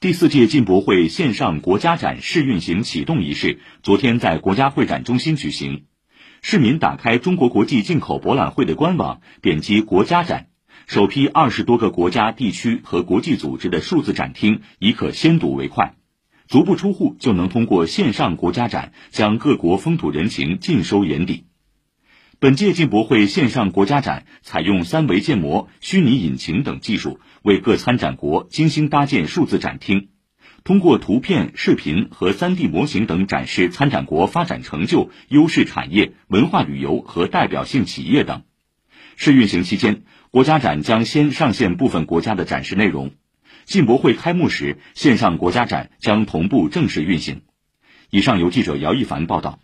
第四届进博会线上国家展试运行启动仪式昨天在国家会展中心举行。市民打开中国国际进口博览会的官网，点击国家展，首批二十多个国家、地区和国际组织的数字展厅已可先睹为快，足不出户就能通过线上国家展将各国风土人情尽收眼底。本届进博会线上国家展采用三维建模、虚拟引擎等技术，为各参展国精心搭建数字展厅，通过图片、视频和 3D 模型等展示参展国发展成就、优势产业、文化旅游和代表性企业等。试运行期间，国家展将先上线部分国家的展示内容，进博会开幕时，线上国家展将同步正式运行。以上由记者姚一凡报道。